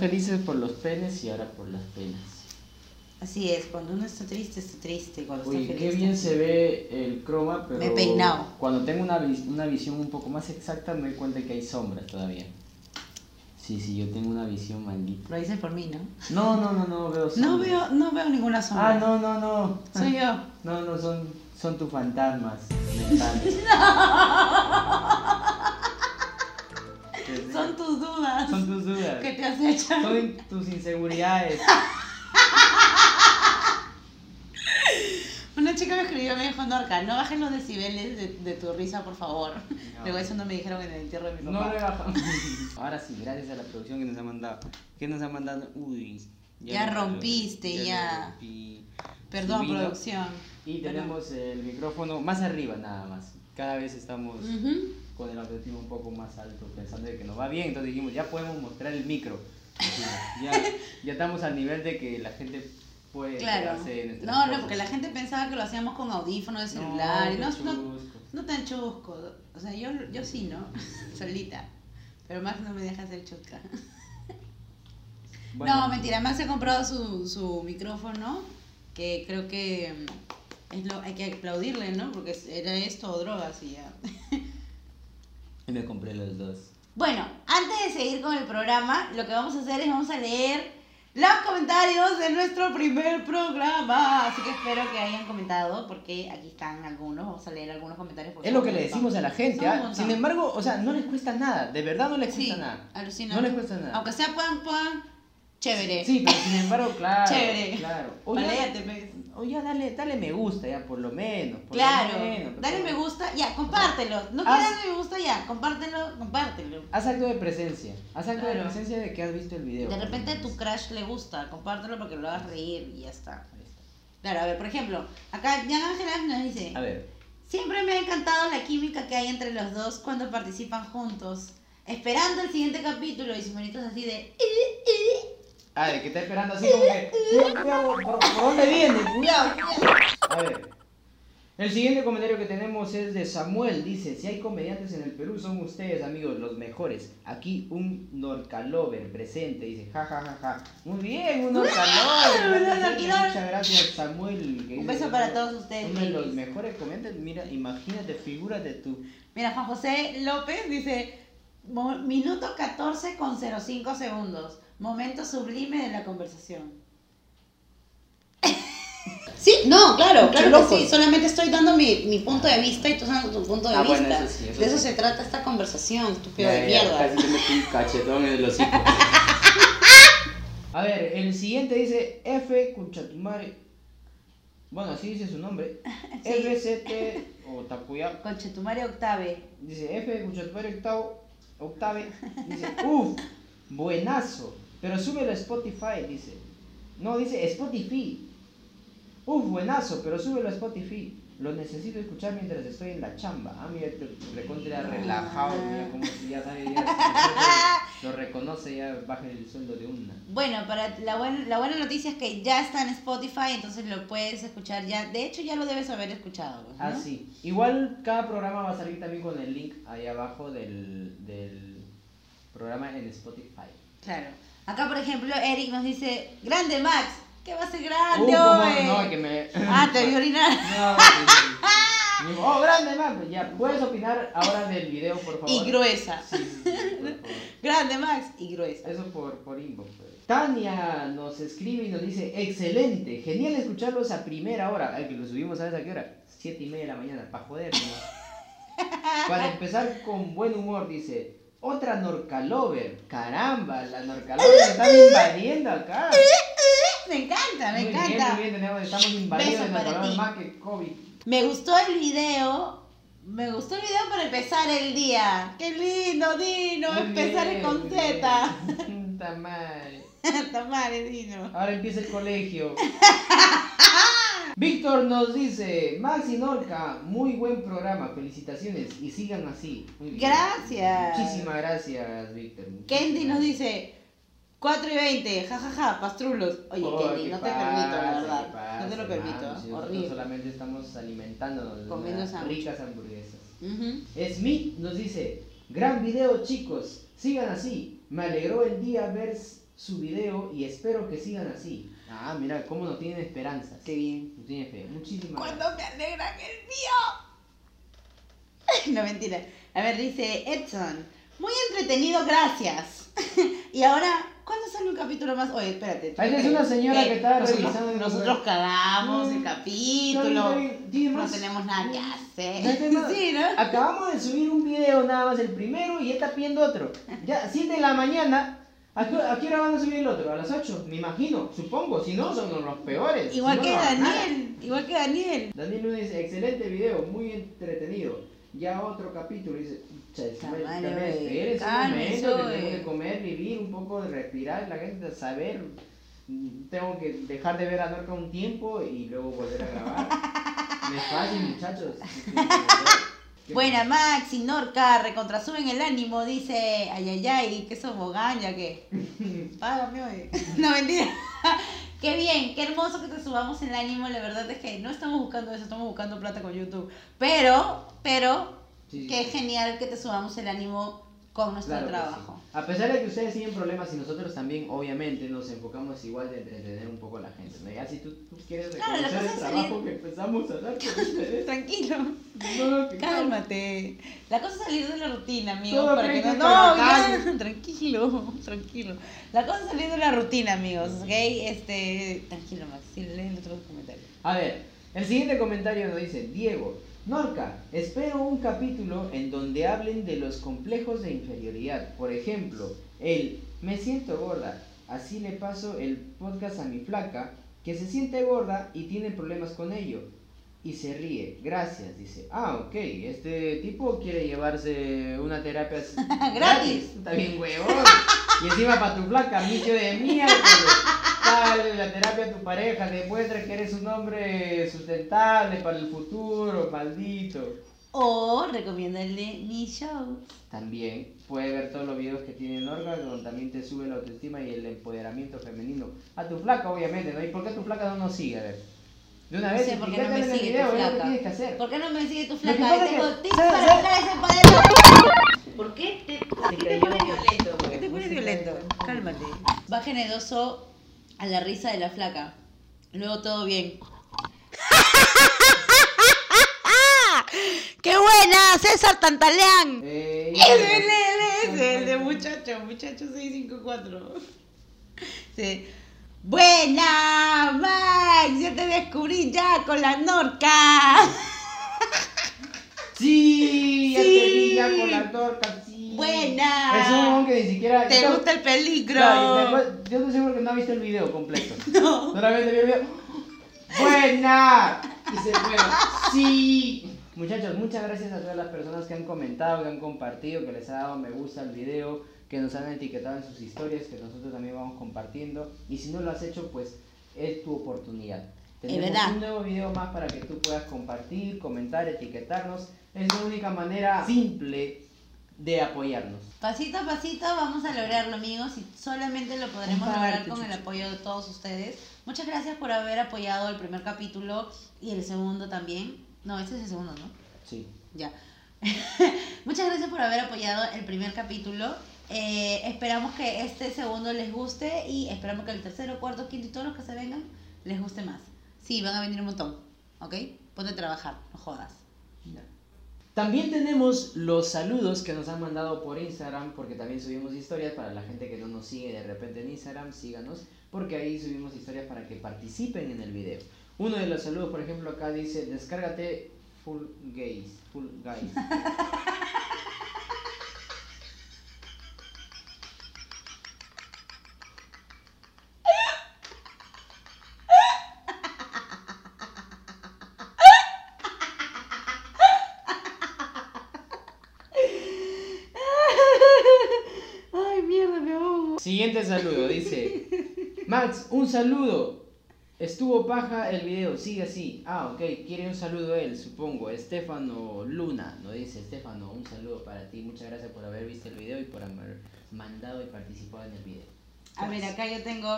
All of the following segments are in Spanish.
felices por los penes y ahora por las penas. Así es, cuando uno está triste, está triste. Cuando Uy, está qué feliz, bien está se ve el croma, pero Me he peinado. cuando tengo una, una visión un poco más exacta me doy cuenta que hay sombras todavía. Sí, sí, yo tengo una visión maldita. Lo dices por mí, ¿no? No, no, no, no veo sombras. No veo, no veo ninguna sombra. Ah, no, no, no. Soy yo. No, no, son, son tus fantasmas mentales. Son tus dudas. Son tus dudas. que te hecho. Son tus inseguridades. Una chica me escribió, me dijo, Norca, no bajes los decibeles de, de tu risa, por favor. No. Luego eso no me dijeron en el entierro de mi No papá. lo he bajado. Ahora sí, gracias a la producción que nos ha mandado. ¿Qué nos ha mandado? Uy. Ya rompiste, ya. rompí. Perdón, producción. Y tenemos el micrófono más arriba nada más. Cada vez estamos Ujú. Con el objetivo un poco más alto, pensando de que nos va bien. Entonces dijimos, ya podemos mostrar el micro. Ya, ya estamos al nivel de que la gente puede Claro. de nuestras No, no, cosas. porque la gente pensaba que lo hacíamos con audífonos de celular. No, no, chusco. no tan chusco. O sea, yo, yo sí, ¿no? Solita. Pero Max no me deja hacer chusca. Bueno, No, mentira. Max ha comprado su, su micrófono, que creo que mm, es lo, hay que aplaudirle, ¿no? Porque era esto o drogas y ya. Y me compré los dos. Bueno, antes de seguir con el programa, lo que vamos a hacer es vamos a leer los comentarios de nuestro primer programa. Así que espero que hayan comentado, porque aquí están algunos. Vamos a leer algunos comentarios. Es lo que le decimos a la gente. ¿ah? Sin embargo, o sea, no les cuesta nada. De verdad no les cuesta Sí, nada. alucina. No les cuesta nada. Aunque sea puedan, puedan, chévere. Sí, pero sin embargo, claro. Chévere. Claro. O ya, Paléate, pues. O ya dale, dale me gusta, ya por lo menos. por lo Claro, menos, por dale lo me menos. gusta, ya, compártelo. No Haz- quieras darle me gusta, ya, compártelo, compártelo. Haz acto de presencia. Haz acto de Claro. presencia de que has visto el video. De lo repente a menos. tu crush le gusta, compártelo porque lo hagas reír y ya está. Claro, a ver, por ejemplo, acá Jan Ángela nos dice, A ver. siempre me ha encantado la química que hay entre los dos cuando participan juntos. Esperando el siguiente capítulo y sus manitos así de... A ver, que está esperando así como que. Cuidado, ¿por, por dónde viene? Cuidado, cuidado. A ver. El siguiente comentario que tenemos es de Samuel. Dice: Si hay comediantes en el Perú, son ustedes, amigos, los mejores. Aquí un Norcalover presente. Dice: Ja, ja, ja, ja. Muy bien, un Norcalover. Muchas gracias, Samuel. que Un beso para todos ustedes, Uno de los mejores comediantes. Mira, imagínate, figúrate tú. Mira, Juan José López dice, "Mo- minuto 14 con 05 segundos. Momento sublime de la conversación. Sí, no, claro, claro que sí. Solamente estoy dando mi, mi punto de vista y tú dando tu punto de Ah, vista. bueno, eso sí, eso de eso sí. se trata esta conversación, estúpido Ya, de ya, mierda. Casi te metí un cachetón en el hocico. A ver, el siguiente dice F Cuchatumare. Bueno, así dice su nombre. Sí. FCT o Takuya. Conchetumare Octave. Dice F Cuchatumare octavo. Octave. Dice, uff, buenazo. Pero súbelo a Spotify, dice. No, dice Spotify. Uf, buenazo, pero súbelo a Spotify. Lo necesito escuchar mientras estoy en la chamba. Ah, mira, te recontra relajado, mira como si ya sabe, ya lo reconoce, ya baja el sueldo de una. Bueno, para la, buena la buena noticia es que ya está en Spotify, entonces lo puedes escuchar ya. De hecho, ya lo debes haber escuchado. ¿no? Ah, sí. Igual cada programa va a salir también con el link ahí abajo del, del programa en Spotify. Claro. Acá, por ejemplo, Eric nos dice, grande Max, ¿qué va a ser grande Uh, hoy? No, que me... Ah, te vi orinar. No, oh, grande. Pues ya, ¿puedes opinar ahora del video, por favor? Y gruesa. Sí. Grande Max y gruesa. Eso por, por inbox. pues. Tania nos escribe y nos dice, excelente, genial escucharlos a primera hora. Ay, que lo subimos, ¿sabes a qué hora? Siete y media de la mañana, para joder. ¿no? Para empezar con buen humor, dice, otra Norcalover. Caramba, la Norcalover se están invadiendo acá. Me encanta, me Muy bien, encanta. muy bien, tenemos- estamos invadidos Beso de para Norcalover ti. más que COVID. Me gustó el video. Me gustó el video para empezar el día. Qué lindo, Dino. Muy empezar bien, con Z. madre. Tamare, Dino. Ahora empieza el colegio. Víctor nos dice, Maxi Norca, muy buen programa, felicitaciones y sigan así. Muy bien. Gracias. Muchísimas gracias, Víctor. Kendi nos dice 4 y 20, jajaja, pastrulos. Oye, Oh, Kendi, ¿qué no te permito, la ¿Qué verdad. no te lo permito? ¿eh? Horrible. solamente estamos alimentándonos de Comiendo sándwich. ricas hamburguesas. Ujú. Smith nos dice, gran video chicos, sigan así. Me alegró el día ver su video y espero que sigan así. Ah, mira, cómo no tienen esperanzas. Qué bien. No tienen fe. Muchísimas ¿Cuándo gracias. me alegran el mío? No, mentira. A ver, dice Edson. Muy entretenido, gracias. y ahora, ¿cuándo sale un capítulo más? Oye, espérate. Ahí es una señora que estaba revisando Nosotros cagamos el Mm, capítulo. Tiene No tenemos nada que Ya hacer. tenemos- Sí, ¿no? Acabamos de subir un video nada más, el primero, y ya está pidiendo otro. Ya, 7 de la mañana. ¿A qué, a qué hora van a subir el otro? ¿A las 8? Me imagino, supongo. Si no, son los peores. Igual Si que no. Daniel. Igual que Daniel. Daniel dice, excelente video, muy entretenido. Ya otro capítulo, dice, "Cha, Tamaño, también eh, espérese un momento, que oye". tengo que comer, vivir, un poco de respirar, la gente saber. Tengo que dejar de ver a Norca un tiempo y luego volver a grabar. No es fácil, muchachos. ¿Qué Buena, Maxi, Norca, recontrasuben el ánimo, dice, ay, ay, ay, que somos gaña, que. Págame, oye. No, mentira. Qué bien, qué hermoso que te subamos el ánimo. La verdad es que no estamos buscando eso, estamos buscando plata con YouTube. Pero, pero, Sí, qué genial que te subamos el ánimo con nuestro Claro trabajo. sí. A pesar de que ustedes tienen problemas y nosotros también, obviamente, nos enfocamos igual de entretener un poco a la gente. ¿no? Ya si tú, tú quieres Claro, reconocer el trabajo salir- que empezamos a dar con ustedes, Tranquilo, no, que- cálmate. La cosa es salir de la rutina, amigos. Todo Para que no, no, ya, tranquilo, tranquilo. La cosa es salir de la rutina, amigos, ¿ok? Este, tranquilo, Max, sí, leen otros comentarios. A ver, el siguiente comentario nos dice, Diego, Norca, espero un capítulo en donde hablen de los complejos de inferioridad. Por ejemplo, el me siento gorda, así le paso el podcast a mi flaca, que se siente gorda y tiene problemas con ello. Y se ríe, gracias, dice. Ah, ok, este tipo quiere llevarse una terapia Gratis. Está bien, huevón. Y encima para tu flaca, micho de miércoles. Dale la terapia a tu pareja, demuestra que eres un hombre sustentable para el futuro, maldito. O recomiéndale mi show. También puede ver todos los videos que tiene Norga, donde también te sube la autoestima y el empoderamiento femenino. A tu flaca, obviamente, ¿no? ¿Y por qué tu flaca no nos sigue? A ver. De una No vez, sé por qué no me el sigue video, tu es que flaca. tienes que hacer. ¿Por qué no me sigue tu flaca? Tengo que- tips ¿sabes- para lograr ese poder. ¿Por qué te, por qué te pones violento? ¿Por qué te pones violento? Cálmate. Va generoso a la risa de la flaca. Luego todo bien. ¡Qué buena! César Tantaleán. Eh, él, él es el de muchacho, muchacho 654. Sí. Buena, Max, ya te descubrí ya con la Norca. Sí, ya te vi ya con la torca, sí. Buena. Es un huevón que ni siquiera... ¿Te yo- gusta el peligro? Y yo estoy seguro que no ha visto el video completo. No. Solamente vio el video. ¡Buena! Y se fue. ¡Sí! Muchachos, muchas gracias a todas las personas que han comentado, que han compartido, que les ha dado me gusta al video, que nos han etiquetado en sus historias, que nosotros también vamos compartiendo. Y si no lo has hecho, pues es tu oportunidad. Tenemos verdad. un nuevo video más para que tú puedas compartir, comentar, etiquetarnos. Es la única manera simple de apoyarnos. Pasito a pasito vamos a lograrlo, amigos, y solamente lo podremos Comparte, lograr con el apoyo de todos ustedes. Muchas gracias por haber apoyado el primer capítulo y el segundo también. No, este es el segundo, ¿no? Sí. Ya. Muchas gracias por haber apoyado el primer capítulo. Eh, esperamos que este segundo les guste y esperamos que el tercero, cuarto, quinto y todos los que se vengan les guste más. Sí, van a venir un montón, ¿ok? Ponte a trabajar, no jodas. También tenemos los saludos que nos han mandado por Instagram, porque también subimos historias para la gente que no nos sigue de repente en Instagram, síganos, porque ahí subimos historias para que participen en el video. Uno de los saludos, por ejemplo, acá dice, descárgate Full Gays, Full Guys. Ay, mierda, me ahogo. Siguiente saludo, dice, Max, un saludo. Estuvo paja el video, sigue así. Ah, ok, quiere un saludo él, supongo. Estefano Luna, nos dice Estefano, un saludo para ti. Muchas gracias por haber visto el video y por haber mandado y participado en el video. A ver, acá yo tengo.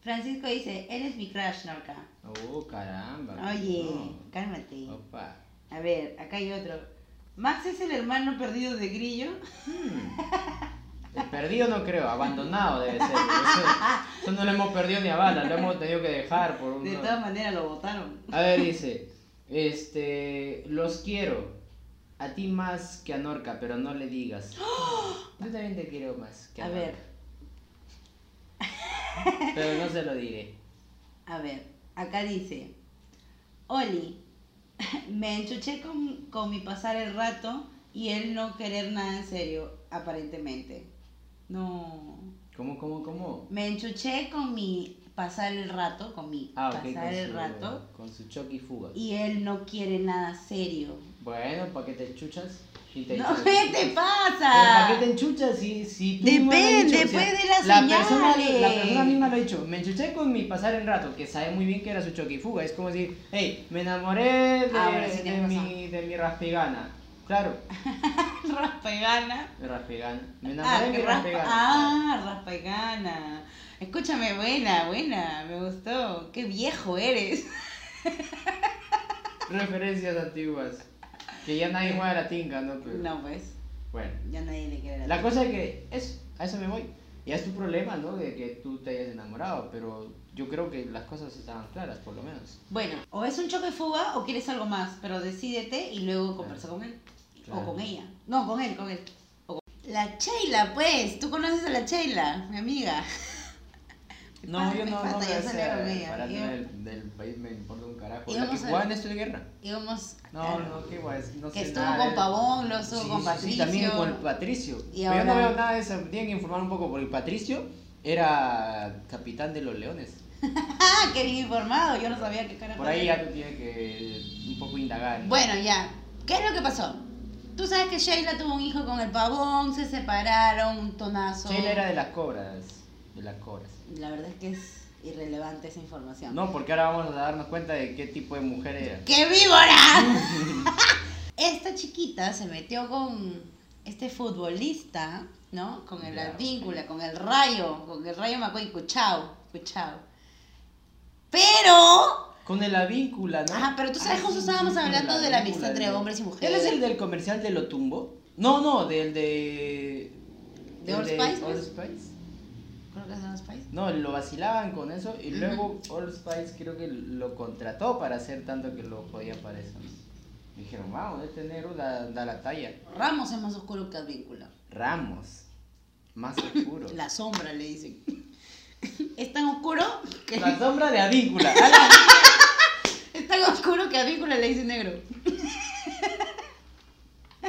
Francisco dice, eres mi crush, Norca. Oh, caramba. Oye, no. cálmate. Opa. A ver, acá hay otro. Max es el hermano perdido de Grillo. Hmm. Perdido no creo, abandonado debe ser. Eso, eso no lo hemos perdido ni a bala, lo hemos tenido que dejar por un... De todas maneras lo votaron. A ver, dice, este, los quiero. A ti más que a Norca, pero no le digas. Yo también te quiero más que a, A Norca. ver, Pero no se lo diré. a ver, acá dice, Oli, me enchuché con, con mi pasar el rato y él no querer nada en serio, aparentemente. No. ¿Cómo, cómo, cómo? Me enchuché con mi pasar el rato, con mi Ah, ok, pasar con el su, rato con su choque y fuga. y él no quiere nada serio. Bueno, ¿para qué te chuchas? Si te No, enchuchas. ¿qué te Pero ¿Para qué te pasa? enchuchas si, si tú Depende, pues, de las la persona, señales. la persona misma lo ha dicho. Me enchuché con mi pasar el rato, que sabe muy bien que era su choque y fuga. Es como decir, hey, me enamoré de, Ah, sí de, mi, de mi raspigana. Claro, Raspegana. de raspigana. Me Ah, enamoré de mi raspa, raspigana. ah, raspegana. Escúchame, buena, buena, me gustó. Qué viejo eres. Referencias antiguas. Que ya nadie juega a la tinca, ¿no? Pero, No, pues, Bueno. ya nadie le quiere La cosa es que es, a eso me voy. Ya es tu problema, ¿no? De que tú te hayas enamorado, pero yo creo que las cosas estaban claras, por lo menos. Bueno, o es un choque de fuga o quieres algo más, pero decídete y luego conversa con él. Claro. O con ella. No, con él, con él. O con- La Sheila, pues, tú conoces a la Sheila, mi amiga. No, yo no, no falta, me yo sé, salía con ella. para Yo- del, del país me importa un carajo. Y La que jugaba en esto de guerra. Íbamos. No, no, qué guay, no Que sé estuvo nada con. Pavón, lo estuvo Sí, con sí, Patricio. Sí, también con el Patricio. Y Pero yo no veo nada de eso, me tienen que informar un poco, porque el Patricio era capitán de los leones. Qué bien informado, yo no sabía qué cara Por ahí ya tú tienes que un poco indagar. ¿no? Bueno, ya. ¿Qué es lo que pasó? Tú sabes que Sheila tuvo un hijo con el pavón, se separaron, un tonazo. Sheila era de las cobras. De las cobras. La verdad es que es irrelevante esa información. No, porque ahora vamos a darnos cuenta de qué tipo de mujer era. ¡Qué víbora! Esta chiquita se metió con este futbolista, ¿no? Con el Ya. Advíncula, con el Rayo, con el Rayo Macoy, Cuchao, Cuchao. Pero Con el avíncula, ¿no? Ajá, pero tú sabes, Ah, justo estábamos hablando de la avíncula, amistad entre hombres y mujeres. ¿Él es el del comercial de Lotumbo? No, no, del de... ¿De Old Spice, Old? Spice. Creo que es los países. No, lo vacilaban con eso y luego Old Spice creo que lo contrató para hacer tanto que lo podía para eso. Dijeron, vamos, este negro da, da la talla. Ramos es más oscuro que Advíncula. Ramos, más oscuro. La sombra le dicen. Es tan oscuro que La sombra de avíncula. es tan oscuro que Advíncula le dice negro.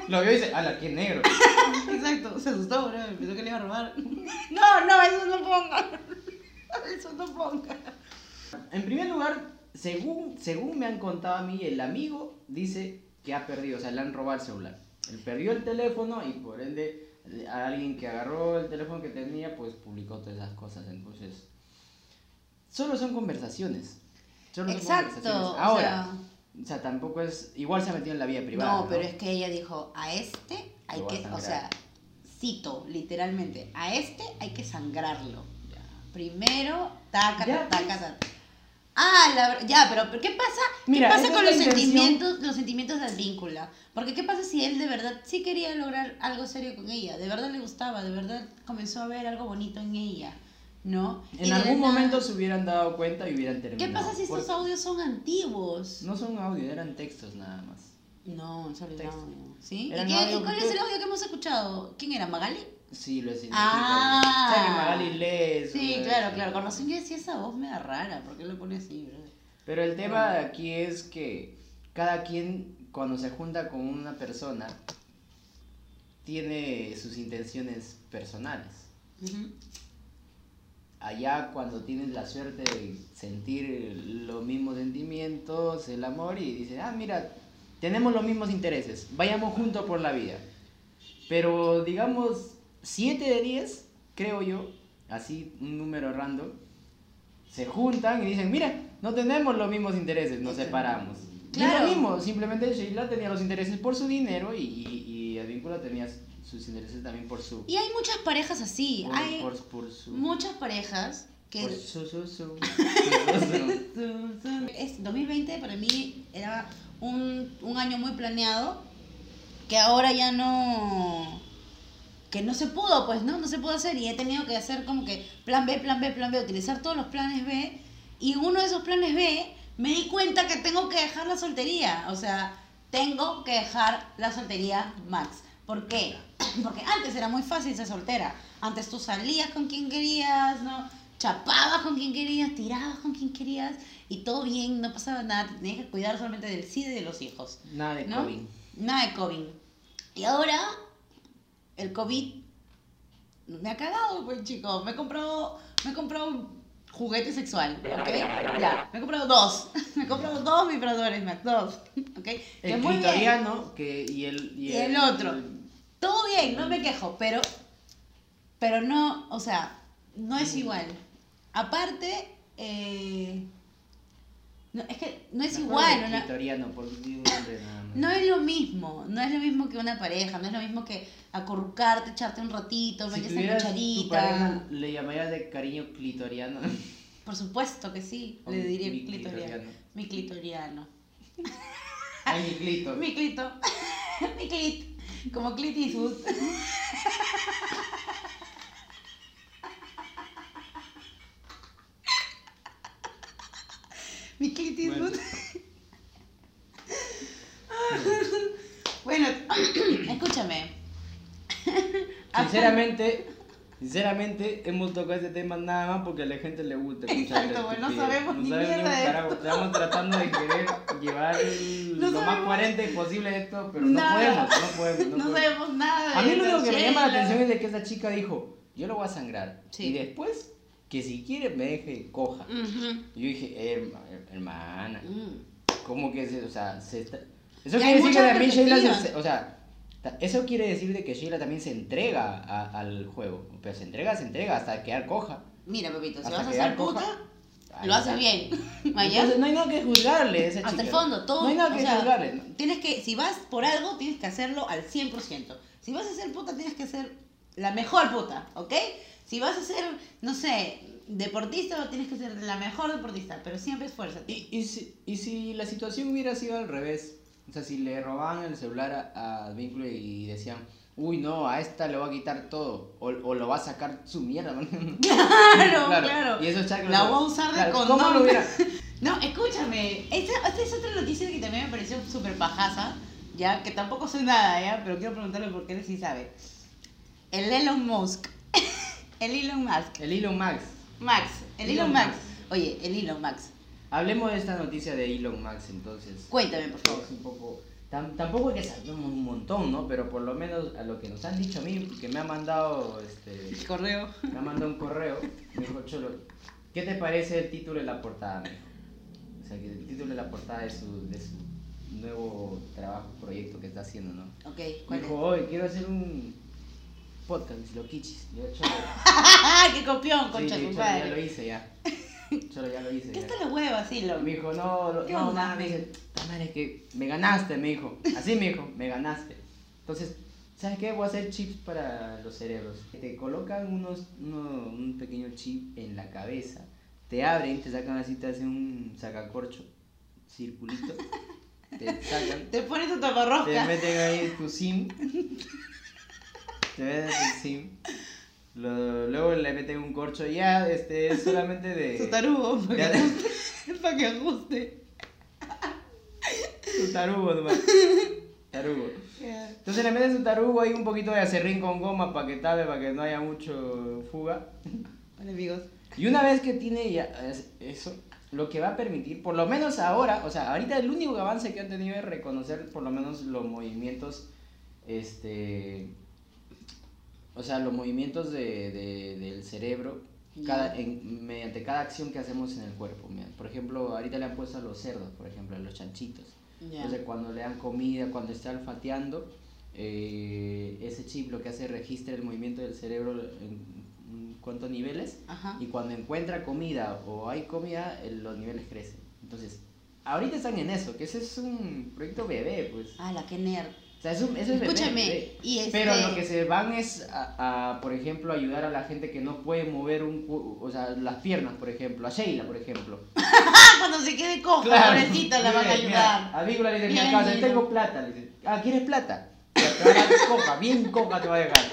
Lo vio y dice, ala, qué negro. Exacto, se asustó, bro. Pensó que le iba a robar. No, no, eso no ponga. Eso no ponga. En primer lugar, según, según me han contado a mí, el amigo dice que ha perdido, o sea, le han robado el celular. Él perdió el teléfono y por ende a alguien que agarró el teléfono que tenía, pues publicó todas esas cosas. Entonces, solo son conversaciones. Solo son Exacto, o Ahora, sea- o sea, tampoco es, igual se ha metido en la vida privada. No, pero es que ella dijo, a este hay Lo que, o sea, cito literalmente, a este hay que sangrarlo. Ya. Primero, taca, taca, pues. taca. Ah, la ya, pero ¿qué pasa? Mira, ¿Qué pasa con los intención. sentimientos, los sentimientos de Advíncula? Porque ¿qué pasa si él de verdad sí quería lograr algo serio con ella? De verdad le gustaba, de verdad comenzó a ver algo bonito en ella, ¿no? En algún nada- momento se hubieran dado cuenta y hubieran terminado. ¿Qué pasa si estos Porque audios son antiguos? No son audio, eran textos nada más. No, solo audio. ¿Sí? ¿Y, qué- audio cuál es el audio que hemos escuchado? ¿Quién era? ¿Magali? Sí, lo he Ah. O sea, que Magali lee Sí, claro, claro. Con razón yo decía esa voz me da rara. ¿Por qué lo pone así, bro? Pero el tema de aquí es que cada quien cuando se junta con una persona tiene sus intenciones personales. Allá cuando tienes la suerte de sentir los mismos sentimientos, el amor y dices, ah, mira, tenemos los mismos intereses, vayamos juntos por la vida. Pero digamos, 7 de 10, creo yo, así un número random, se juntan y dicen, mira, no tenemos los mismos intereses, nos separamos. Y Claro. es lo mismo, simplemente Sheila tenía los intereses por su dinero y, y, y Advíncula tenía sus intereses también por su... Y hay muchas parejas así. por, hay por- por su... muchas parejas que... por su, su, su- su- su- Es, 2020 para mí era un, un año muy planeado que ahora ya no... que no se pudo, pues, ¿no? No se pudo hacer y he tenido que hacer como que plan B, plan B, plan B, utilizar todos los planes B. Y uno de esos planes B me di cuenta que tengo que dejar la soltería. O sea, tengo que dejar la soltería max. ¿Por qué? Porque antes era muy fácil ser soltera. Antes tú salías con quien querías, ¿no? Chapabas con quien querías, tirabas con quien querías y todo bien, no pasaba nada. Te tenías que cuidar solamente del SIDA y de los hijos. Nada de ¿no? COVID. Nada de COVID. Y ahora, el COVID me ha cagado, pues chicos. Me he comprado, me he comprado juguete sexual, ¿ok? Ya, me he comprado dos. Me he comprado dos vibradores, dos, ¿ok? Que El muy bien. que, y el... Y el otro. Todo bien, no me quejo, pero, pero no, o sea, no es igual. Aparte, eh, no, es que no es igual, ¿no? clitoriano, por decir un nombre nada más. No es lo mismo, no es lo mismo que una pareja, no es lo mismo que acurrucarte, echarte un ratito, Si tuvieras esa tu pareja, le llamarías de cariño clitoriano. Por supuesto que sí, O le diría mi clitoriano. clitoriano. Mi clitoriano. Ay, mi clito. Mi clito. Mi clit. Como Clint Mi Clint Eastwood. Bueno, escúchame. Sinceramente, sinceramente, hemos tocado este tema nada más porque a la gente le gusta escuchar Exacto, pues, no sabemos ni mierda de carajo. Estamos tratando de querer llevar el- No lo más sabemos coherente posible esto, pero no nada. podemos, no podemos. No No podemos. sabemos nada. A mí de lo único que me llama la atención es de que esa chica dijo, yo lo voy a sangrar. Sí. Y después, que si quiere me deje coja. Ujú. Y yo dije, "Herma- hermana, Mm. ¿cómo que se, o sea, se está... Eso quiere decir que también Sheila se, o sea, eso quiere decir de que Sheila también se entrega a- al juego. Pero se entrega, se entrega hasta quedar coja. Mira, Pepito, si vas a ser puta, lo haces bien. Entonces, no hay nada que juzgarle a esa Hasta chica. el fondo, todo. No hay nada que sea, juzgarle. Tienes que, si vas por algo, tienes que hacerlo al 100%. Si vas a ser puta, tienes que ser la mejor puta, ¿ok? Si vas a ser, no sé, deportista, tienes que ser la mejor deportista, pero siempre esfuérzate. Y, y, si, y si la situación hubiera sido al revés, o sea, si le robaban el celular a, a Vínculo y decían, uy, no, a esta le va a quitar todo, o, o lo va a sacar su mierda. ¿no? Claro, claro. Y esos chacos. La voy a usar de Claro, condón. ¿Cómo lo hubiera? No, escúchame, esta, esta es otra noticia que también me pareció súper pajaza, ya, que tampoco sé nada, ya, pero quiero preguntarle porque él sí sabe. El Elon Musk. El Elon Musk. El Elon Max. Max, el Elon, Elon Max. Musk. Oye, el Elon Max. Hablemos de esta noticia de Elon Max entonces. Cuéntame, por favor. Es un poco... tam- tampoco es que sabemos un montón, ¿no? Pero por lo menos a lo que nos han dicho a mí, que me ha mandado este... Correo. Me ha mandado un correo, me dijo Cholo, ¿qué te parece el título de la portada? O sea, que el título de la portada de su, de su nuevo trabajo, proyecto que está haciendo, ¿no? Ok, Me ¿cuál dijo, hoy quiero hacer un podcast, lo quichis. Y yo, es? ¡Qué copión, sí, concha le tu Cholo, ya lo madre! hice ya. Cholo, ya lo hice ¿Qué ya. está la hueva, así, Y lo? me dijo, no, lo- ¿Qué no, nada, me dice, "Ta madre, que me ganaste, me dijo. Así me dijo, me ganaste. Entonces, ¿sabes qué? Voy a hacer chips para los cerebros. Te colocan unos, uno- un pequeño chip en la cabeza, te abren, te sacan así, te hacen un sacacorcho, circulito, te sacan, Te pones tu te taparrosca. meten ahí tu SIM, te meten tu SIM. lo- luego le meten un corcho ya, este, es solamente de... Tu tarugo, para que ajuste. Para que ajuste. Tu tarugo nomás. Tarugo. Entonces le metes su tarugo ahí un poquito de acerrín con goma para que tabe, para que no haya mucho fuga. Vale, amigos. Y una vez que tiene ya es- eso, lo que va a permitir, por lo menos ahora, o sea, ahorita el único avance que han tenido es reconocer por lo menos los movimientos, este, o sea, los movimientos de, de- del cerebro cada, en- mediante cada acción que hacemos en el cuerpo. Por ejemplo, ahorita le han puesto a los cerdos, por ejemplo, a los chanchitos. Entonces cuando le dan comida, cuando está olfateando, eh, ese chip lo que hace registra el movimiento del cerebro en, cuantos niveles Ajá. y cuando encuentra comida o hay comida, los niveles crecen. Entonces, ahorita están en eso, que ese es un proyecto bebé, pues. Ala, qué nerd. Sea, eso es Escúchame, y este... Pero lo que se van es a, a, por ejemplo, ayudar a la gente que no puede mover un, o sea, las piernas, por ejemplo, a Sheila, por ejemplo. Cuando se quede coja, pobrecita, la van a mira, ayudar. A Vícula le dice, casa, tengo plata. Le dice, ah, ¿quieres plata? Te va a dar coja, bien coja te va a dejar.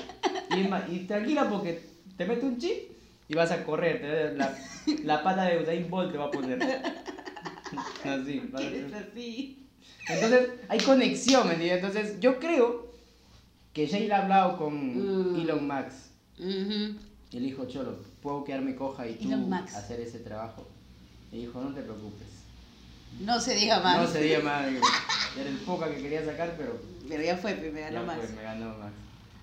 Y, tranquila porque te mete un chip y vas a correr. te- la, la pata de Usain Bolt te va a poner. Así. Es así. Entonces, hay conexión, ¿me entiendes? Entonces, yo creo que Sheila ha hablado con Mm. Elon Musk. Y le dijo, Cholo, puedo quedarme coja y tú Elon Musk. hacer ese trabajo. Y dijo, no te preocupes. No se diga más. No sería más. digo, Era el poca que quería sacar, pero Pero ya fue, me ganó más. me ganó Max.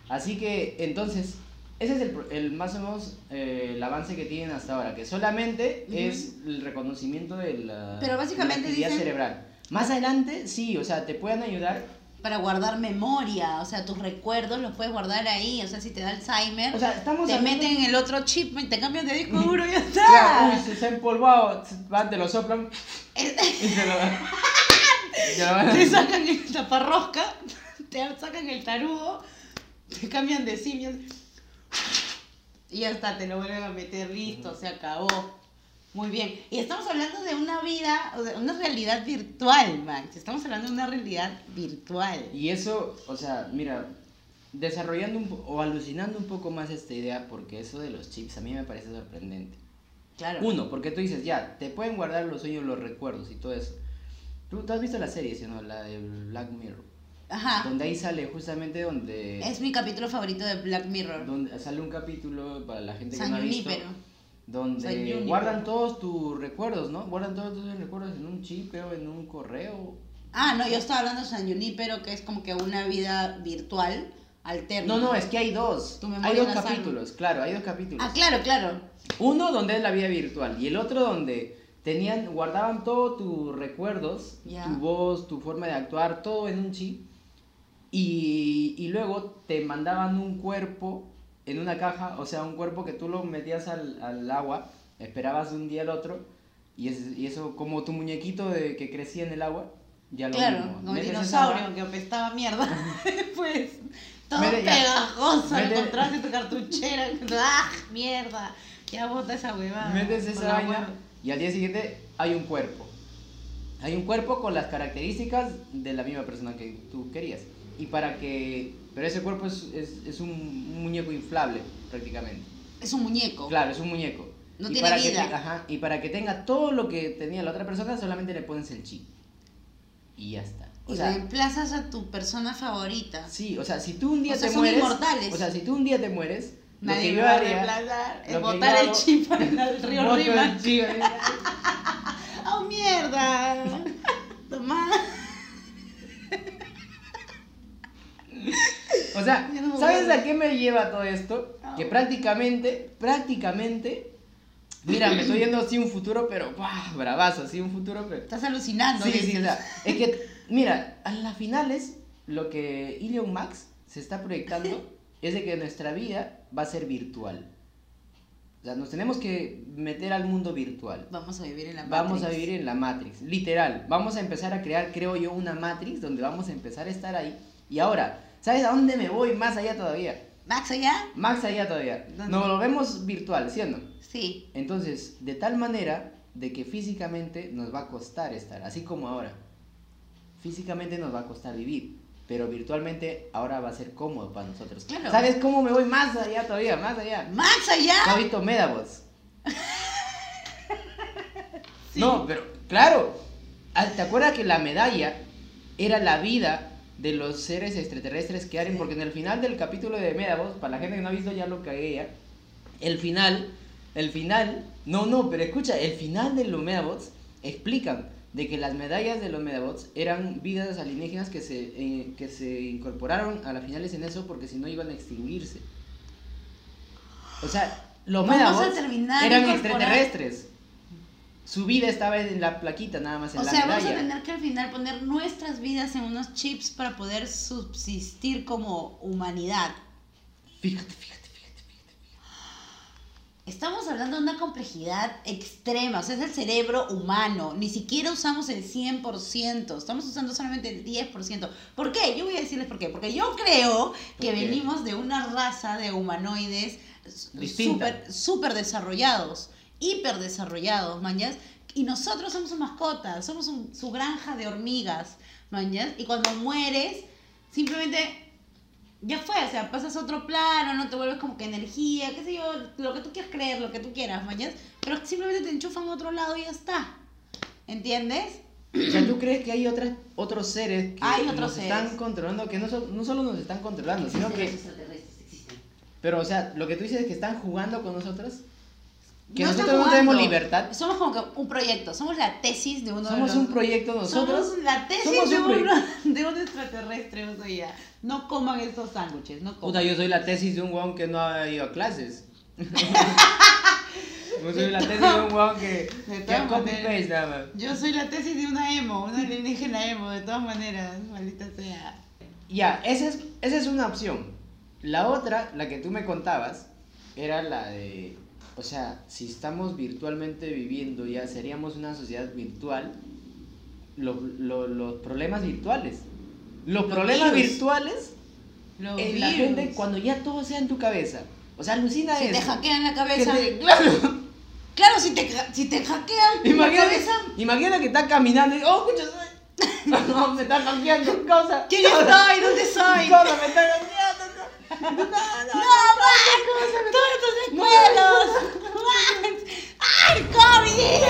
Así que, entonces, ese es el, el más o menos eh, el avance que tienen hasta ahora, que solamente Ujú. es el reconocimiento de la, Pero básicamente de la actividad dicen- cerebral. Más adelante, sí, o sea, te pueden ayudar. Para guardar memoria, o sea, tus recuerdos los puedes guardar ahí. O sea, si te da Alzheimer, O sea, estamos te hablando- meten el otro chip, te cambian de disco duro y ya está. Claro, uy, se, se ha empolvado, van, te lo soplan y te lo van te sacan el taparrosca, te sacan el tarugo, te cambian de simios y ya está, te lo vuelven a meter, listo, se acabó. Muy bien. Y estamos hablando de una vida, o de una realidad virtual, Max. Estamos hablando de una realidad virtual. Y eso, o sea, mira, desarrollando un o alucinando un poco más esta idea, porque eso de los chips a mí me parece sorprendente. Claro. Uno, porque tú dices, ya, te pueden guardar los sueños, los recuerdos y todo eso. Tú, tú has visto la serie, ¿sí no? La de Black Mirror. Ajá. Donde ahí sale justamente donde, Es mi capítulo favorito de Black Mirror. donde sale un capítulo para la gente que San no ha visto. Junípero. Donde guardan todos tus recuerdos, ¿no? Guardan todos tus recuerdos en un chip, creo, en un correo. Ah, no, yo estaba hablando de San Junípero, que es como que una vida virtual alterna. No, no, es que hay dos. Hay dos capítulos, claro, hay dos capítulos. Ah, claro, claro. Uno donde es la vida virtual y el otro donde tenían, guardaban todos tus recuerdos, tu voz, tu forma de actuar, todo en un chip. Y, y luego te mandaban un cuerpo en una caja, o sea, un cuerpo que tú lo metías al, al agua, esperabas de un día al otro, y, es- y eso como tu muñequito de, que crecía en el agua, ya lo Claro, mismo. como el dinosaurio agua- que apestaba mierda. pues, todo Mete pegajoso, Mete- encontraste tu cartuchera. ¡Ah, mierda! Ya bota esa huevada. Metes esa vaina y al día siguiente hay un cuerpo. Hay un cuerpo con las características de la misma persona que tú querías. Y para que... Pero ese cuerpo es, es, es un, muñeco inflable, prácticamente. Es un muñeco. Claro, es un muñeco. No Y tiene para que vida. te- ajá, y para que tenga todo lo que tenía la otra persona, solamente le pones el chip. Y ya está. O y sea, reemplazas a tu persona favorita. sí, o sea, si tú un día O sea, te son mueres... inmortales. O sea, si tú un día te mueres... lo Nadie que me va a reemplazar. Es que botar el chip al río Rima. ¡Oh, mierda! O sea, ¿sabes a qué me lleva todo esto? No. Que prácticamente, prácticamente, mira, me estoy yendo así un futuro, pero ¡buah! bravazo, así un futuro, pero... Estás alucinando. Sí, sí, o sea, es que, mira, a las finales, lo que Elon Max se está proyectando es de que nuestra vida va a ser virtual. O sea, nos tenemos que meter al mundo virtual. Vamos a vivir en la Vamos a Matrix. vivir en la Matrix, literal. Vamos a empezar a crear, creo yo, una Matrix donde vamos a empezar a estar ahí. Y ahora, ¿sabes a dónde me voy más allá todavía? ¿Max allá? Más allá todavía. ¿Dónde? Nos volvemos virtual, ¿sí o no? Sí. Entonces, de tal manera de que físicamente nos va a costar estar, así como ahora. Físicamente nos va a costar vivir, pero virtualmente ahora va a ser cómodo para nosotros. Claro. ¿Sabes cómo me voy más allá todavía? Más allá. ¿Max allá? ¿Has visto Medabots? No, pero claro. Ah, ¿Te acuerdas que la medalla era la vida de los seres extraterrestres que harán? Sí. Porque en el final del capítulo de Medabots, para la gente que no ha visto ya lo cagué ya, el final, el final, no, no, pero escucha, el final de los Medabots explican de que las medallas de los Medabots eran vidas alienígenas que se, eh, que se incorporaron a las finales en eso porque si no iban a extinguirse. O sea, los Medabots eran incorporar- extraterrestres. Su vida estaba en la plaquita nada más en O la sea, vamos a tener que al final poner nuestras vidas en unos chips para poder subsistir como humanidad. Fíjate, fíjate, fíjate, fíjate. Estamos hablando de una complejidad extrema, o sea, es el cerebro humano. Ni siquiera usamos el 100%, estamos usando solamente el 10%. ¿Por qué? Yo voy a decirles por qué. Porque yo creo que venimos de una raza de humanoides súper super desarrollados, hiper desarrollados, mañas. Y nosotros somos sus mascotas, somos un- su granja de hormigas, mañas. Y cuando mueres, simplemente ya fue, o sea, pasas a otro plano, no te vuelves como que energía, qué sé yo, lo que tú quieras creer, lo que tú quieras, mañas, pero simplemente te enchufan a otro lado y ya está. ¿Entiendes? O sea, ¿tú crees que hay otras, otros seres que Hay otros nos seres. están controlando, que no, so- no solo nos están controlando, sino que... Pero, o sea, lo que tú dices es que están jugando con nosotros, que No nosotros no tenemos libertad, Somos como que un proyecto, somos la tesis de uno de somos los... un proyecto nosotros. Somos la tesis somos de, un uno, de un extraterrestre, o sea. No coman estos sándwiches, no coman. Puta, yo soy la tesis de un weón que no ha ido a clases. yo soy la tesis de un weón que, De que ha copy paste nada más. Yo soy la tesis de una emo, una alienígena emo, de todas maneras, maldita sea. Ya, esa es, esa es una opción. La otra, la que tú me contabas, era la de, o sea, si estamos virtualmente viviendo, ya seríamos una sociedad virtual, lo- lo- los problemas virtuales. Los Los problemas virus. virtuales Los en la virus. gente cuando ya todo sea en tu cabeza. O sea, alucina Si te eso. hackean la cabeza. te- claro. Claro, si te, si te hackean la Imagina, cabeza. imagina que estás caminando y, oh, escucha, no, me está hackeando, cosa. ¿Quién estoy? ¿Dónde soy? Cosa, me está No, no, ¡No. ¡Ay, COVID!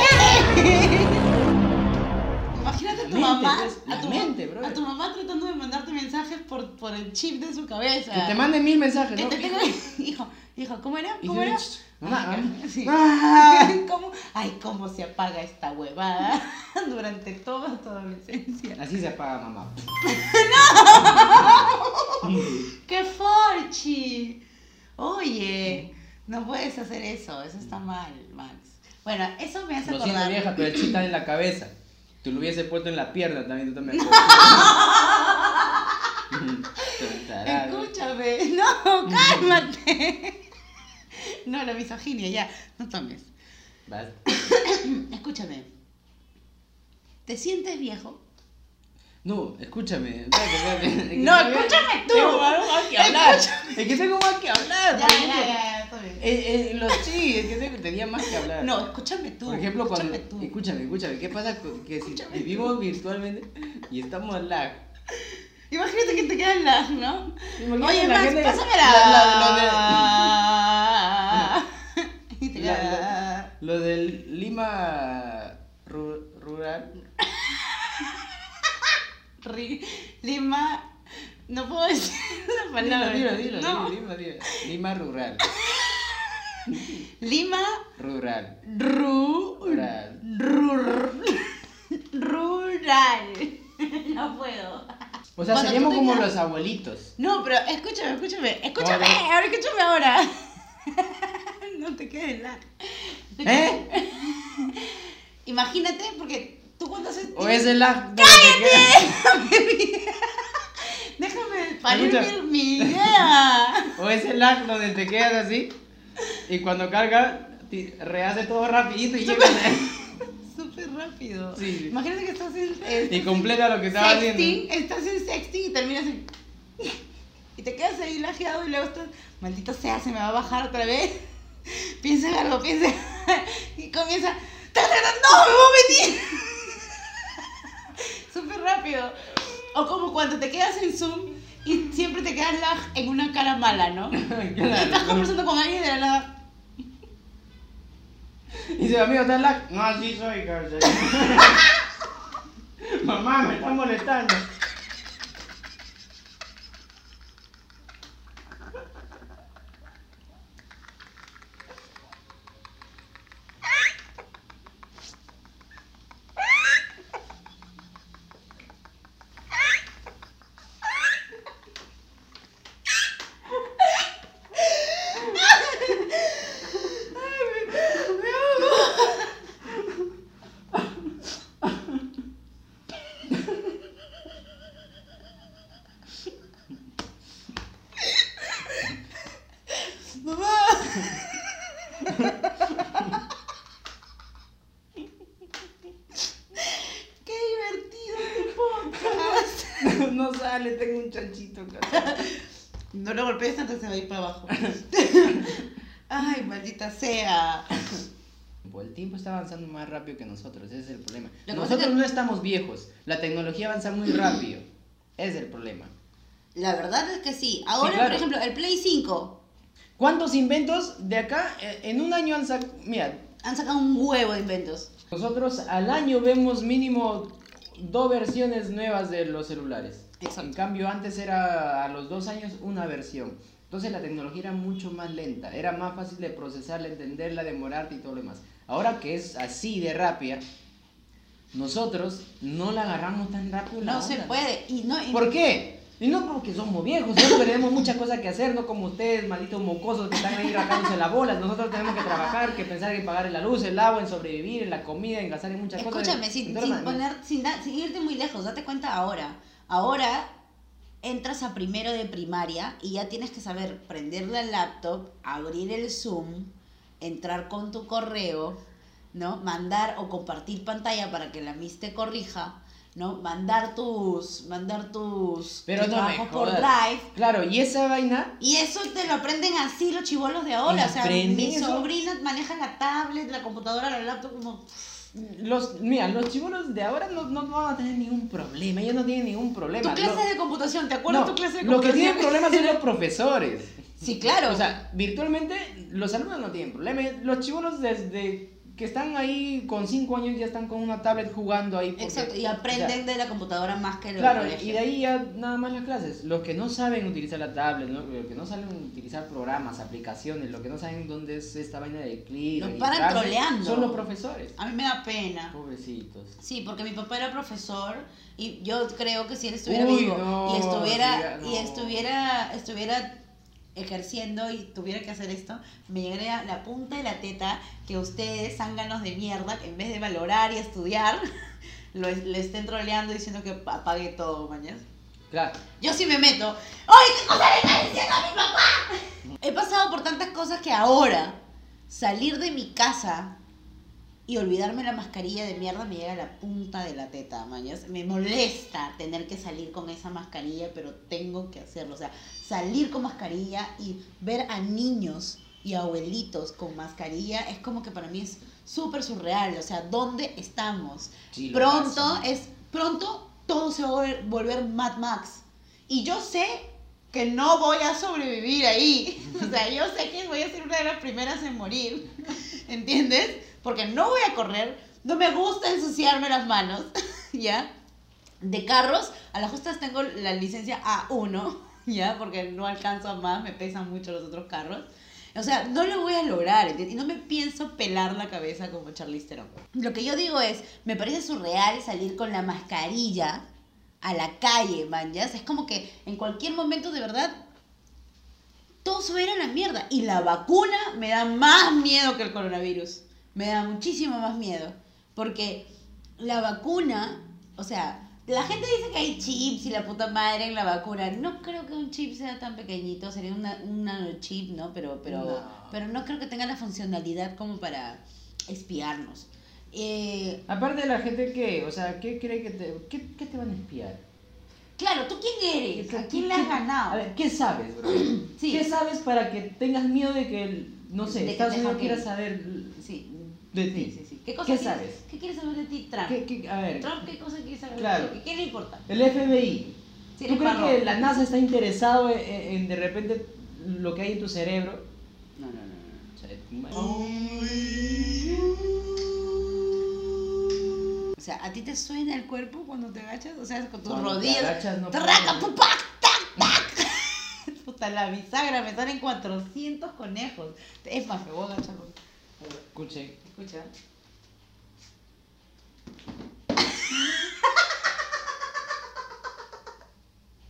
Imagínate a tu mamá, pues, a tu, mente, a tu mamá tratando de mandarte mensajes por, por el chip de su cabeza. Que te manden mil mensajes, ¿no? hijo, hijo, ¿cómo era? ¿Cómo era? Ah. ¿Cómo? Ay, cómo se apaga esta huevada durante toda tu adolescencia. Así se apaga mamá. ¡Qué forchi! Oye, no puedes hacer eso, eso está mal, Max. Bueno, eso me hace siento acordar. vieja, pero el chip está en la cabeza. Te lo hubiese puesto en la pierna también, tú también. Escúchame, no, cálmate. No, la misoginia, ya, no tomes. Escúchame. ¿Te sientes viejo? No, escúchame. espérate, espérate. Es que No, escúchame tú. Tengo algo más que hablar. Es que tengo más que hablar. Ya, Eh, eh, los sí, es que tenía más que hablar. No, escúchame tú. Por ejemplo, cuando. escúchame tú. Escúchame, escúchame. ¿Qué pasa que si Escúchame vivimos virtualmente y estamos lag? Imagínate que te quedas lag, ¿no? Imagínate Oye, Max, gente- pásame la- la... Te La-. Lo del Lima ru- rural. Lima... No puedo decir la palabra. Dilo, dilo, dilo, No. dilo. Lima rural. Lima... Rural. Ru... Rural. Rur... Rural. No puedo. O sea, Cuando seríamos como los abuelitos. No, pero escúchame, escúchame. Escúchame, Ahora. escúchame ahora. No te quedes lag. ¿Eh? Imagínate, porque tú cuando haces... O es el lag donde te quedas. Déjame parir mi idea. O es el lag donde te quedas así. Y cuando carga, rehace todo rapidito y llega. Súper rápido. Sí. Imagínate que estás en, estás Y completa lo que estaba haciendo. sexting, estás en sexting y terminas en... Y te quedas ahí lajeado y luego estás... Maldito sea, se me va a bajar otra vez. Piensa en algo, piensa en- Y comienza... ¡No, me voy a meter! Súper rápido. O como cuando te quedas en Zoom y siempre te quedas lag en una cara mala, ¿no? Y estás Claro. conversando con alguien de la nada. Y dice, amigo, ¿estás lag? No, así soy, cabrón. Mamá, me está molestando. ¡Mamá! ¡Qué divertido este sale, tengo un chanchito. No lo golpees tanto se va a ir para abajo. Ay, maldita sea. Pues el tiempo está avanzando más rápido que nosotros, ese es el problema. Nosotros que- no estamos viejos, la tecnología avanza muy rápido, ese es el problema. La verdad es que sí. Ahora, claro. por ejemplo, el Play 5 ¿Cuántos inventos de acá eh, en un año han sacado? Mira, han sacado un huevo de inventos. nosotros al año vemos mínimo dos versiones nuevas de los celulares. Exacto. En cambio, antes era a los dos años una versión. Entonces la tecnología era mucho más lenta, era más fácil de procesarla, entenderla, demorarte y todo lo demás. Ahora que es así de rápida, nosotros no la agarramos tan rápido. No se onda. puede. Y no, y- ¿Por qué? Y no porque somos viejos, porque tenemos muchas cosas que hacer, no como ustedes, malditos mocosos que están ahí rascándose las bolas. Nosotros tenemos que trabajar, que pensar en pagar la luz, el agua, en sobrevivir, en la comida, en gastar en muchas cosas. Escúchame, sin, sin poner, sin, da- sin irte muy lejos, date cuenta ahora. Ahora entras a primero de primaria y ya tienes que saber prender la laptop, abrir el Zoom, entrar con tu correo, ¿no? Mandar o compartir pantalla para que la Miss te corrija, ¿no? Mandar tus, mandar tus, Pero tus no me trabajos por. Drive. Claro, y esa vaina, Y eso te lo aprenden así los chivolos de ahora. O sea, Aprenden mi eso. sobrina maneja la tablet, la computadora, la laptop como... los, mira, los chibolos de ahora no, no van a tener ningún problema, ellos no tienen ningún problema. Tu clase Lo- de computación, ¿te acuerdas no, tu clase de Lo que computación? tienen problemas son los profesores. Sí, claro. O sea, virtualmente los alumnos no tienen problema. Los chibolos desde que están ahí con 5 años ya están con una tablet jugando ahí. porque- Exacto, y o aprenden sea, de la computadora más que lo Claro, y de ahí ya nada más las clases. Los que no saben utilizar la tablet, ¿no? los que no saben utilizar programas, aplicaciones, los que no saben dónde es esta vaina de clic, Los paran troleando. son los profesores. A mí me da pena. Pobrecitos. Sí, porque mi papá era profesor y yo creo que si él estuviera Uy, vivo no, y estuviera diga, y no. estuviera estuviera ejerciendo y tuviera que hacer esto, me llegaría la punta de la teta que ustedes, zánganos de mierda, que en vez de valorar y estudiar, lo, le estén troleando diciendo que apague todo, mañana. Claro. Yo sí me meto. ¡Ay, qué cosa le está diciendo a mi papá! He pasado por tantas cosas que ahora salir de mi casa y olvidarme la mascarilla de mierda me llega a la punta de la teta, mañas. Me molesta tener que salir con esa mascarilla, pero tengo que hacerlo. O sea, salir con mascarilla y ver a niños y abuelitos con mascarilla es como que para mí es súper surreal. O sea, ¿dónde estamos? Sí, pronto hacen. es pronto todo se va a volver, volver Mad Max y yo sé que no voy a sobrevivir ahí o sea yo sé que voy a ser una de las primeras en morir ¿entiendes? Porque no voy a correr no me gusta ensuciarme las manos ya de carros a las justas tengo la licencia A1 ya porque no alcanzo a más me pesan mucho los otros carros o sea, no lo voy a lograr, ¿entiendes? Y no me pienso pelar la cabeza como Charlize Theron. Lo que yo digo es, me parece surreal salir con la mascarilla a la calle, man, ¿ya? Es como que en cualquier momento, de verdad, todo se a la mierda. Y la vacuna me da más miedo que el coronavirus. Me da muchísimo más miedo. Porque la vacuna, o sea, la gente dice que hay chips y la puta madre en la vacuna. No creo que un chip sea tan pequeñito, sería una, un nanochip, ¿no? Pero, pero, No. pero no creo que tenga la funcionalidad como para espiarnos. Eh, Aparte de la gente que, o sea, ¿qué cree que te, qué, qué te van a espiar? claro, ¿tú quién eres? ¿Qué- ¿A quién le has ganado? A ver, ¿qué sabes, bro? Sí. ¿Qué sabes para que tengas miedo de que, el- no sé, De Estados Unidos quiera saber Sí, de ti? sí, sí. ¿Qué, cosa ¿Qué quieres- sabes? ¿Qué quieres saber de ti, Trump? ¿Qué- qué- a ver, Trump, ¿qué cosa quieres saber Claro. de ti? ¿Qué le importa? el FBI. Sí, ¿Tú crees que la NASA está interesado en, en- en de repente lo que hay en tu cerebro? No, no, no, no. O sea, O sea, ¿a ti te suena el cuerpo cuando te agachas? O sea, con tus Cuando te rodillas. agachas, no ¡Traca, puedes. pupac, tac, tac! Puta, la bisagra, me salen 400 conejos. Es más, me voy a agachar. Escuchen. Escucha.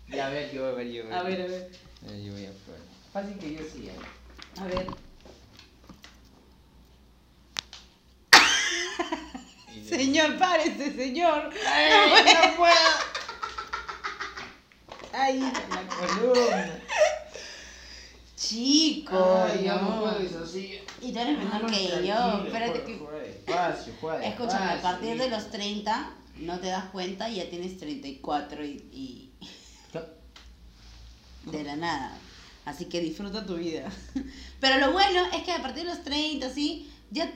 Ya, a ver, yo voy a ver, yo voy A ver, a ver. Eh, yo voy a probar. Fácil que yo sí. eh. A ver. Señor, párese, señor. ¡Ay, no puedo! ¡Ay, la columna! Chico, Ay, ya no no. puedo eso sí. Y tú eres menor No, que yo. Espérate que. Escúchame, a partir de los 30 no te das cuenta y ya tienes 34 y, y de la nada. Así que disfruta tu vida. Pero lo bueno es que a partir de los 30, ¿sí? Ya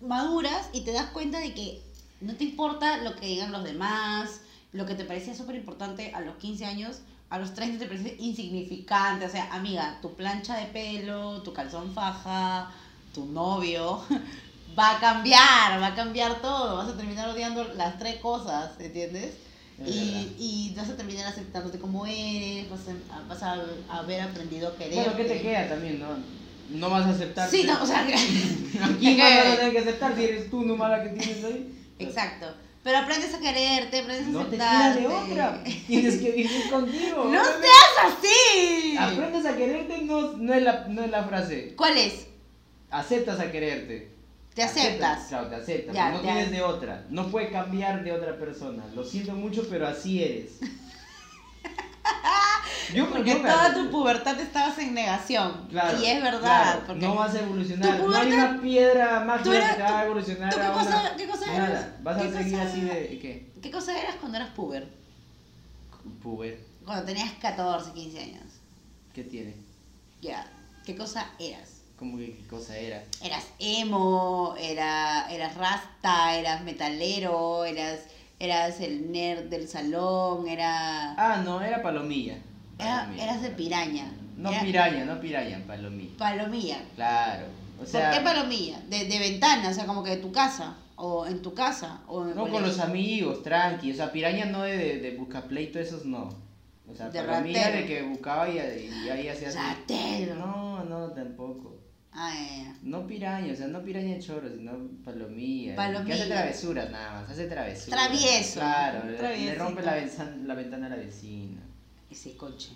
maduras y te das cuenta de que no te importa lo que digan los demás, lo que te parecía súper importante a los 15 años, a los 30 te parece insignificante. O sea, amiga, tu plancha de pelo, tu calzón faja, tu novio, va a cambiar, va a cambiar todo. Vas a terminar odiando las tres cosas, ¿entiendes? Es Y, y vas a terminar aceptándote como eres, vas a, vas a haber aprendido a querer. Bueno, ¿qué te queda también, no? No vas a aceptar. Sí, no, o sea, ¿A quién que- vas a tener que aceptar si eres tú nomás la que tienes ahí? exacto. Pero aprendes a quererte, aprendes a No te aceptarte. de otra. Tienes que vivir contigo. ¡No seas así! Aprendes a quererte no, no, es la, no es la frase. ¿Cuál es? Aceptas a quererte. Te aceptas. Claro, te aceptas. Ya, no tienes de otra. No puede cambiar de otra persona. Lo siento mucho, pero así eres. Yo, Porque yo toda tu pubertad estabas en negación. Claro, y es verdad. claro, porque no vas a evolucionar. No hay una piedra mágica eras- que te haga tú- evolucionar. ¿tú qué a cosa- una- qué cosa Nada, eras? Vas a ¿Qué seguir así de. ¿Qué? ¿Qué cosa eras cuando eras puber? Puber. Cuando tenías 14, 15 años. ¿Qué tiene? Ya. ¿Qué cosa eras? ¿Cómo que qué cosa era? Eras emo, era, eras rasta, eras metalero, eras, eras el nerd del salón, era, Ah, no, era palomilla. era- Palomilla. eras de piraña. No Era piraña, no piraña, palomilla. Palomilla. Claro. O sea, ¿Por qué palomilla? De, de ventana, o sea, como que de tu casa, o en tu casa, o en No con los amigos, tranqui. O sea, piraña no de, de, de buscapleito, esos no. O sea, De palomilla ratero. de que buscaba y, y ahí hacía así. Ratero. No, no, tampoco. Ah. No piraña, o sea, no piraña choro, sino palomilla. Palomilla. Que hace travesuras nada más, hace travesuras. Travieso. Claro, le- rompe la, venza- la ventana a la vecina. Ese coche.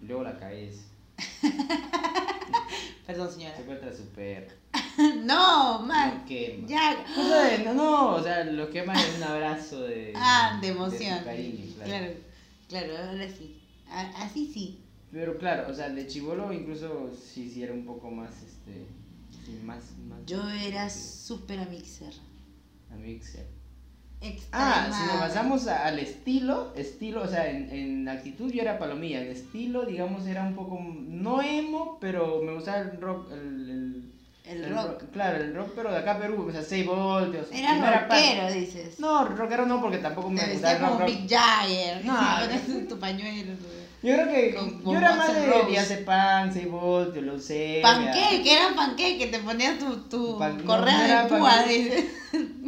Y luego la cabeza. Perdón, señora. Secuestra a su perro. No, man. Lo quema. Ya. De- no, no, o sea, lo quema en un abrazo de. Ah, de su emoción. cariño, claro. Claro, claro, ahora sí. A- Así sí. Pero claro, o sea, de chivolo incluso sí, sí era un poco más, este, sí, más, más. Yo era súper amixer. amixer. Extrema. Ah, si nos pasamos a- al estilo, estilo, o sea, en, en actitud yo era palomilla, en estilo, digamos, era un poco, no emo, pero me gustaba el rock, el, El rock. Claro, el rock, pero de acá Perú, o sea, 6 voltios. Era rockero, parte. dices. No, rockero no, porque tampoco me gustaba el rock, como rock. Big Jagger. No, pones tu pañuelo. Yo creo que Con- yo era con más Guns N' de diazepam, 6 voltios, leucemia. Panqueque, era panqueque, te ponías tu, tu Pan- correa no era de púa, dices.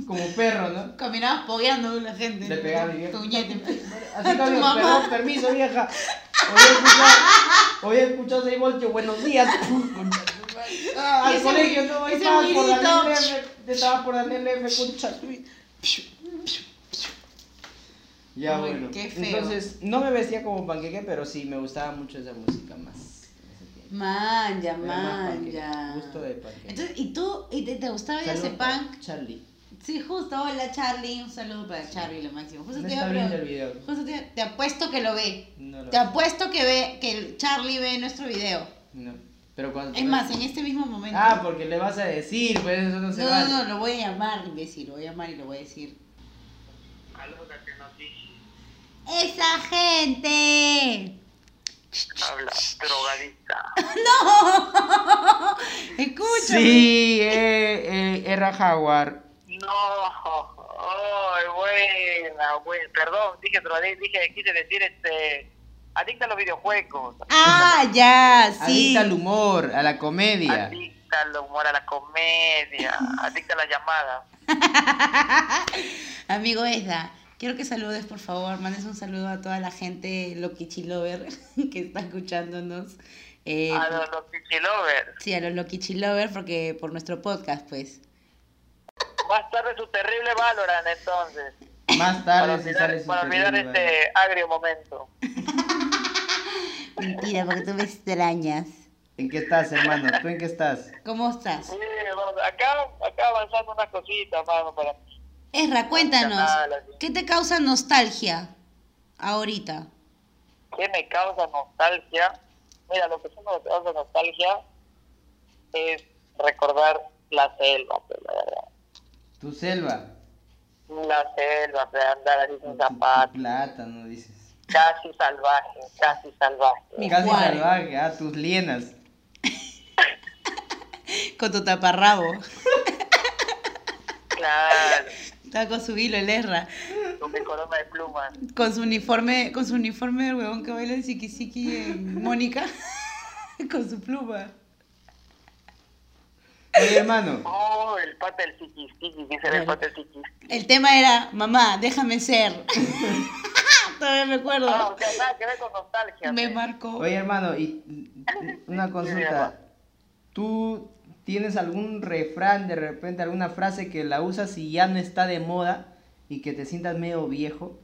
Como perro, ¿no? Caminabas pogueando a la gente. Le pegaba a mi vieja. Puñete. Así A que, mamá. perdón, permiso, vieja. Hoy he escuchado, hoy he escuchado 6 voltios, buenos días. Ah, al ese- colegio no voy estaba por ruidito. Daniel F. Estaba por Daniel F. concha tu- Ya Ay, bueno. qué feo. Entonces, no me vestía como panqueque, pero sí me gustaba mucho esa música más. Man, ya, más man, ya. Gusto de panqueque. Entonces, ¿y tú? ¿Y te, te gustaba Saludos ese punk? Charlie. Sí, justo. Hola, Charlie. Un saludo para Charlie, lo máximo. Justo No te está a viendo el video. Justo te, te apuesto que lo ve. No lo Te apuesto que ve, que el Charlie ve nuestro video. No. Pero cuando Es más, en este mismo momento. Ah, porque le vas a decir, pues eso no se no, vale. no, no, lo voy a llamar, imbécil. Lo voy a llamar y lo voy a decir. ¡Esa gente! Habla, drogadicta. ¡No! Escúchame. Sí, eh, eh, era Jaguar. No, ay, buena, buena. Perdón, dije drogadicta, dije, quise decir este. Adicta a los videojuegos. Ah, ya, sí. Adicta al humor, a la comedia. Adicta al humor, a la comedia. Adicta a la llamada. Amigo Esda, quiero que saludes, por favor, mandes un saludo a toda la gente Lokichi Lover que está escuchándonos. Eh, A los, los Pichilovers. Sí, a los Lokichi Lover, porque por nuestro podcast, pues. Más tarde su terrible Valorant, entonces. Más Para tarde si olvidar, sale su para olvidar este agrio momento. Mentira, porque tú me extrañas. ¿En qué estás, hermano? ¿Tú en qué estás? ¿Cómo estás? Sí, vamos, acá, acá avanzando unas cositas, mano, para. Esra, cuéntanos. ¿qué te causa nostalgia ahorita? ¿Qué me causa nostalgia? Mira, lo que sí me causa nostalgia es recordar la selva, pues, la verdad. Tu selva. La selva, de andar así sin zapatos, plátano, dices. casi salvaje, casi salvaje. Mi Casi salvaje, ah, tus lienas. Con tu taparrabo. Claro. Está con su hilo el Esra. con mi corona de plumas. Con su uniforme, con su uniforme del huevón que baila el Siki en Mónica. con su pluma. Oye, hermano. Oh, el pata del Siki Siki, dice el pata del. El tema era, mamá, déjame ser. Todavía me acuerdo. Ah, o sea, nada que ver con nostalgia. me marcó. Oye, hermano, y una consulta. ¿Tú tienes algún refrán, de repente, alguna frase que la usas y ya no está de moda y que te sientas medio viejo?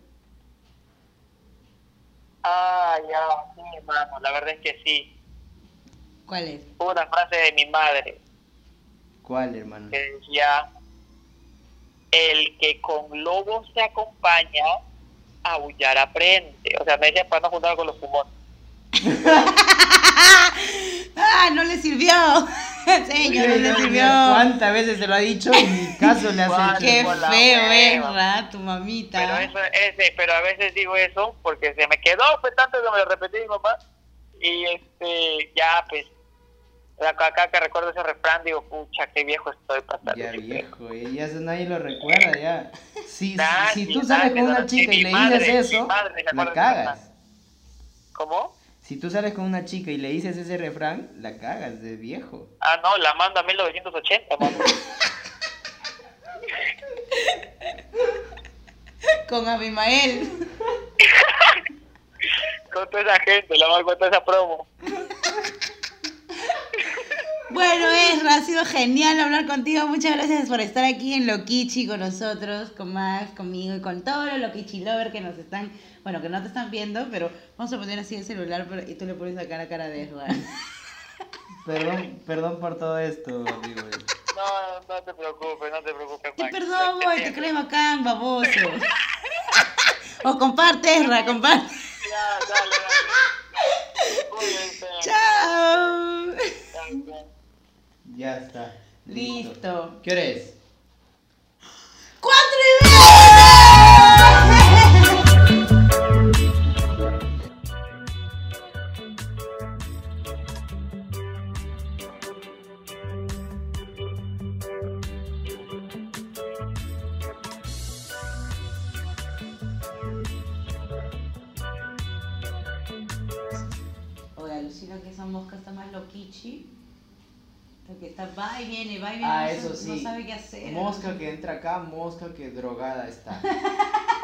Ah, ya, sí, hermano, la verdad es que sí. ¿Cuál es? Hubo una frase de mi madre ¿Cuál, hermano? que decía, el que con lobos se acompaña, aullar aprende. O sea, me decía para no juntar con los pulmones. ¡Ah, no le sirvió! Señor, no le sirvió. ¿Cuántas veces se lo ha dicho y ni caso le hecho? Qué feo ¿verdad? Tu mamita. Pero eso, ese, pero a veces digo eso porque se me quedó, pues tanto que me lo repetí mi mamá. Y este, ya, pues, acá, que recuerdo ese refrán, digo, pucha, qué viejo estoy para Ya viejo, eh, ya nadie lo recuerda, ya. Si, Nadie, si tú sales con una chica y le madre, dices eso, madre la cagas. ¿Cómo? Si tú sales con una chica y le dices ese refrán, la cagas de viejo. Ah, no, la manda a 1980, mano. Con Abimael. con toda esa gente, la mando con toda esa promo. Bueno, Ezra, ha sido genial hablar contigo. Muchas gracias por estar aquí en Lokichi con nosotros, con Max, conmigo y con todos los Lokichi Lover que nos están, bueno, que no te están viendo, pero vamos a poner así el celular pero- y tú le pones la cara a cara de Ezra. Perdón, perdón por todo esto, amigo. No, no te preocupes, no te preocupes, Te Max. Yo boy, te entiendo. crees bacán, baboso. O comparte, Ezra, comparte. Ya, dale, dale. Cuídense. Chao. Ya está. Listo. ¿Qué hora es? ¡Cuatro y va y viene, va y viene. Ah, no eso sa- sí. No sabe qué hacer. Mosca que entra acá, mosca que drogada está.